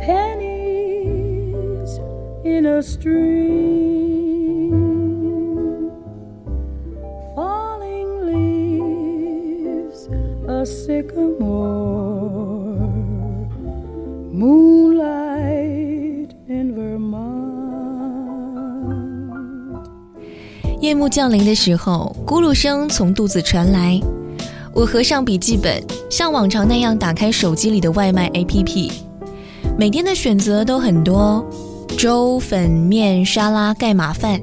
pennies in a stream, falling leaves, a sycamore, moonlight in Vermont. 夜幕降临的时候，咕噜声从肚子传来。我合上笔记本，像往常那样打开手机里的外卖 APP。每天的选择都很多：粥、粉、面、沙拉、盖码饭，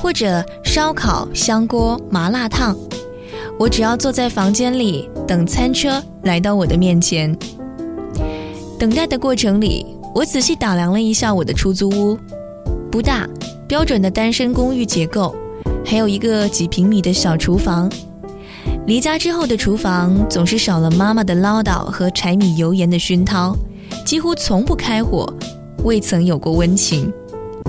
或者烧烤、香锅、麻辣烫。我只要坐在房间里等餐车来到我的面前。等待的过程里，我仔细打量了一下我的出租屋，不大，标准的单身公寓结构，还有一个几平米的小厨房。离家之后的厨房总是少了妈妈的唠叨和柴米油盐的熏陶，几乎从不开火，未曾有过温情。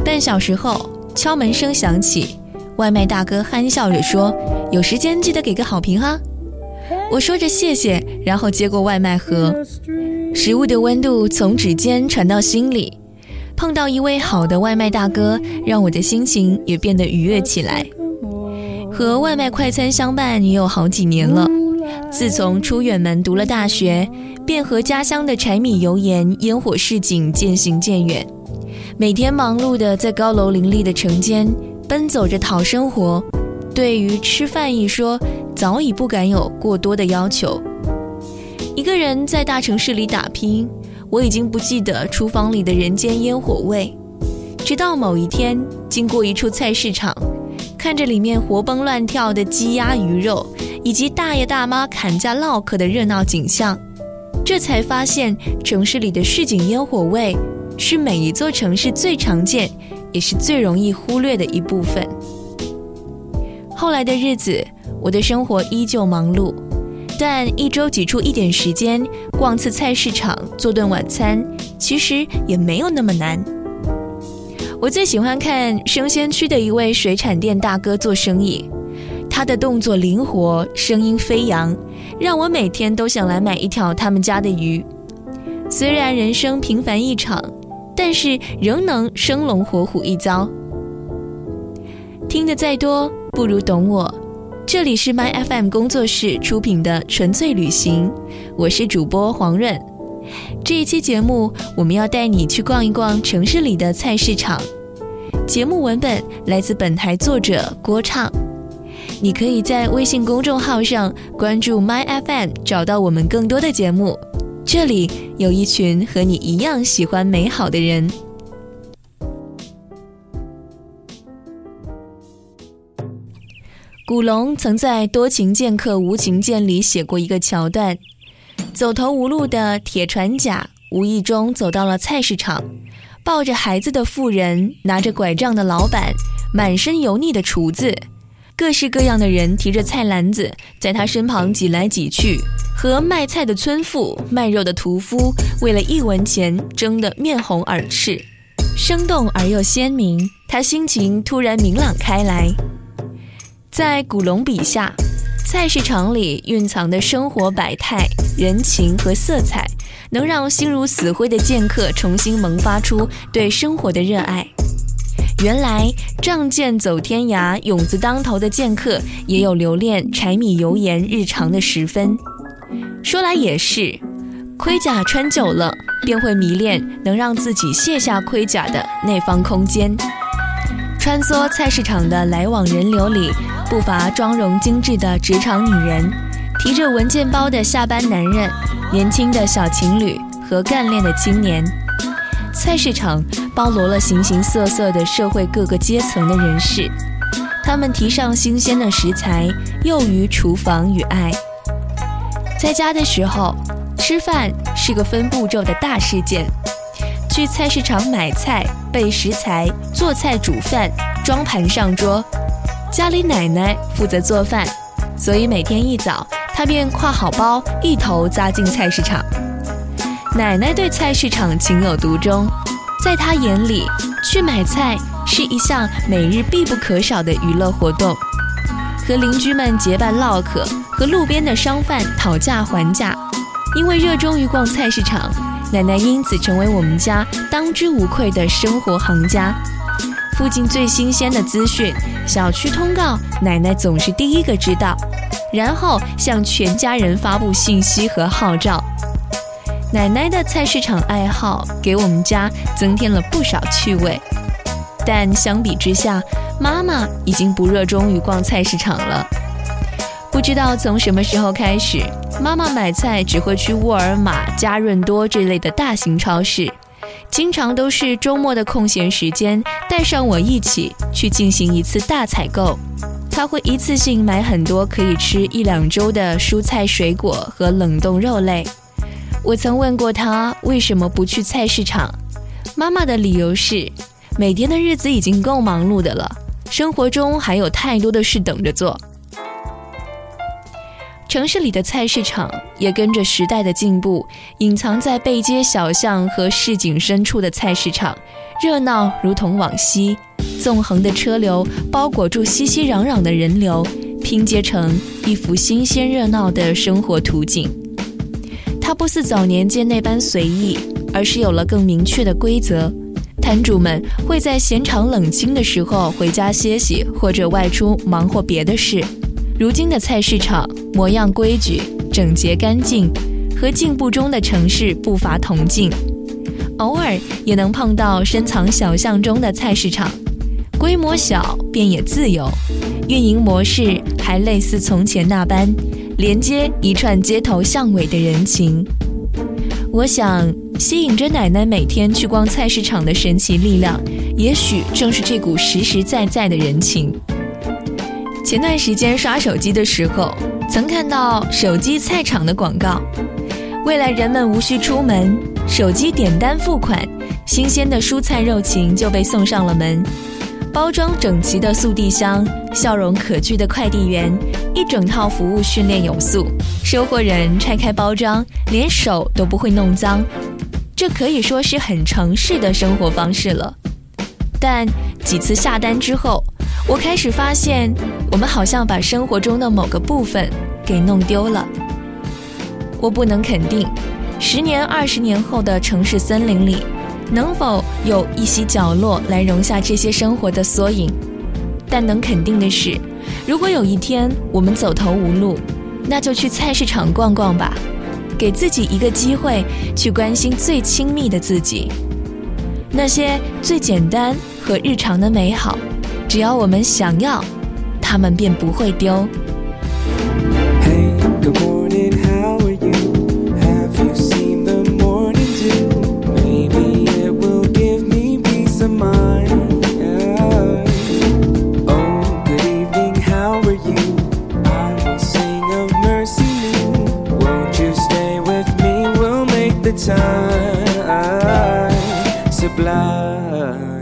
半小时后，敲门声响起，外卖大哥憨笑着说：“有时间记得给个好评哈。”我说着谢谢，然后接过外卖盒，食物的温度从指尖传到心里。碰到一位好的外卖大哥，让我的心情也变得愉悦起来。和外卖快餐相伴也有好几年了。自从出远门读了大学，便和家乡的柴米油盐、烟火市井渐行渐远。每天忙碌的在高楼林立的城间奔走着讨生活，对于吃饭一说，早已不敢有过多的要求。一个人在大城市里打拼，我已经不记得厨房里的人间烟火味。直到某一天，经过一处菜市场。看着里面活蹦乱跳的鸡鸭鱼肉，以及大爷大妈砍价唠嗑的热闹景象，这才发现城市里的市井烟火味是每一座城市最常见，也是最容易忽略的一部分。后来的日子，我的生活依旧忙碌，但一周挤出一点时间逛次菜市场，做顿晚餐，其实也没有那么难。我最喜欢看生鲜区的一位水产店大哥做生意，他的动作灵活，声音飞扬，让我每天都想来买一条他们家的鱼。虽然人生平凡一场，但是仍能生龙活虎一遭。听得再多，不如懂我。这里是 My FM 工作室出品的纯粹旅行，我是主播黄润。这一期节目，我们要带你去逛一逛城市里的菜市场。节目文本来自本台作者郭畅。你可以在微信公众号上关注 My FM，找到我们更多的节目。这里有一群和你一样喜欢美好的人。古龙曾在《多情剑客无情剑》里写过一个桥段。走投无路的铁船甲无意中走到了菜市场，抱着孩子的妇人，拿着拐杖的老板，满身油腻的厨子，各式各样的人提着菜篮子在他身旁挤来挤去，和卖菜的村妇、卖肉的屠夫为了一文钱争得面红耳赤，生动而又鲜明。他心情突然明朗开来，在古龙笔下。菜市场里蕴藏的生活百态、人情和色彩，能让心如死灰的剑客重新萌发出对生活的热爱。原来仗剑走天涯、勇字当头的剑客，也有留恋柴米油盐日常的时分。说来也是，盔甲穿久了，便会迷恋能让自己卸下盔甲的那方空间。穿梭菜市场的来往人流里。不乏妆容精致的职场女人，提着文件包的下班男人，年轻的小情侣和干练的青年。菜市场包罗了形形色色的社会各个阶层的人士，他们提上新鲜的食材，囿于厨房与爱。在家的时候，吃饭是个分步骤的大事件。去菜市场买菜、备食材、做菜、煮饭、装盘上桌。家里奶奶负责做饭，所以每天一早，她便挎好包，一头扎进菜市场。奶奶对菜市场情有独钟，在他眼里，去买菜是一项每日必不可少的娱乐活动。和邻居们结伴唠嗑，和路边的商贩讨价还价。因为热衷于逛菜市场，奶奶因此成为我们家当之无愧的生活行家。附近最新鲜的资讯、小区通告，奶奶总是第一个知道，然后向全家人发布信息和号召。奶奶的菜市场爱好给我们家增添了不少趣味，但相比之下，妈妈已经不热衷于逛菜市场了。不知道从什么时候开始，妈妈买菜只会去沃尔玛、家润多这类的大型超市，经常都是周末的空闲时间，带上我一起去进行一次大采购。她会一次性买很多可以吃一两周的蔬菜、水果和冷冻肉类。我曾问过他为什么不去菜市场，妈妈的理由是，每天的日子已经够忙碌的了，生活中还有太多的事等着做。城市里的菜市场也跟着时代的进步，隐藏在背街小巷和市井深处的菜市场，热闹如同往昔。纵横的车流包裹住熙熙攘攘的人流，拼接成一幅新鲜热闹的生活图景。它不似早年间那般随意，而是有了更明确的规则。摊主们会在闲场冷清的时候回家歇息，或者外出忙活别的事。如今的菜市场模样规矩、整洁干净，和进步中的城市步伐同进。偶尔也能碰到深藏小巷中的菜市场，规模小便也自由，运营模式还类似从前那般，连接一串街头巷尾的人情。我想，吸引着奶奶每天去逛菜市场的神奇力量，也许正是这股实实在在的人情。前段时间刷手机的时候，曾看到手机菜场的广告。未来人们无需出门，手机点单付款，新鲜的蔬菜肉禽就被送上了门。包装整齐的速递箱，笑容可掬的快递员，一整套服务训练有素。收货人拆开包装，连手都不会弄脏。这可以说是很城市的生活方式了。但几次下单之后，我开始发现，我们好像把生活中的某个部分给弄丢了。我不能肯定，十年、二十年后的城市森林里，能否有一席角落来容下这些生活的缩影。但能肯定的是，如果有一天我们走投无路，那就去菜市场逛逛吧，给自己一个机会去关心最亲密的自己，那些最简单和日常的美好。只要我们想要，他们便不会丢。Time sublime.